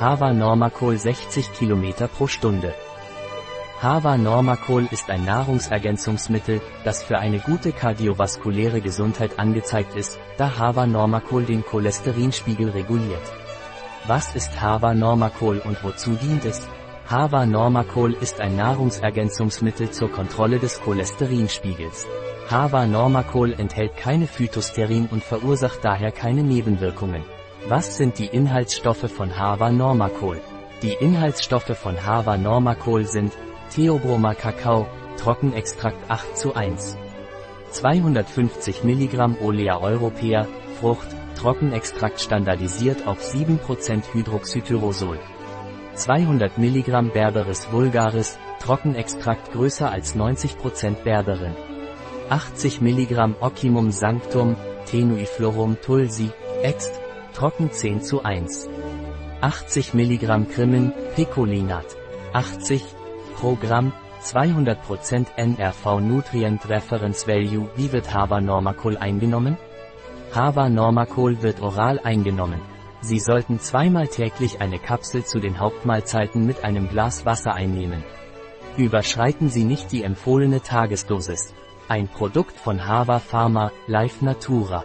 Hava Normacol 60 km pro Stunde. Hava Normacol ist ein Nahrungsergänzungsmittel, das für eine gute kardiovaskuläre Gesundheit angezeigt ist, da Hava Normacol den Cholesterinspiegel reguliert. Was ist Hava Normacol und wozu dient es? Hava Normacol ist ein Nahrungsergänzungsmittel zur Kontrolle des Cholesterinspiegels. Hava Normacol enthält keine Phytosterin und verursacht daher keine Nebenwirkungen. Was sind die Inhaltsstoffe von Hava Normacol? Die Inhaltsstoffe von Hava Normacol sind Theobroma Kakao, Trockenextrakt 8 zu 1. 250 mg Olea Europea, Frucht, Trockenextrakt standardisiert auf 7% Hydroxytyrosol. 200 mg Berberis vulgaris, Trockenextrakt größer als 90% Berberin. 80 mg Occimum sanctum, Tenuiflorum tulsi, Ext, trocken 10 zu 1. 80 mg Krimin, Picolinat. 80 Programm 200% NRV Nutrient Reference Value Wie wird Hava Normacol eingenommen? Hava Normacol wird oral eingenommen. Sie sollten zweimal täglich eine Kapsel zu den Hauptmahlzeiten mit einem Glas Wasser einnehmen. Überschreiten Sie nicht die empfohlene Tagesdosis. Ein Produkt von Hava Pharma, Life Natura.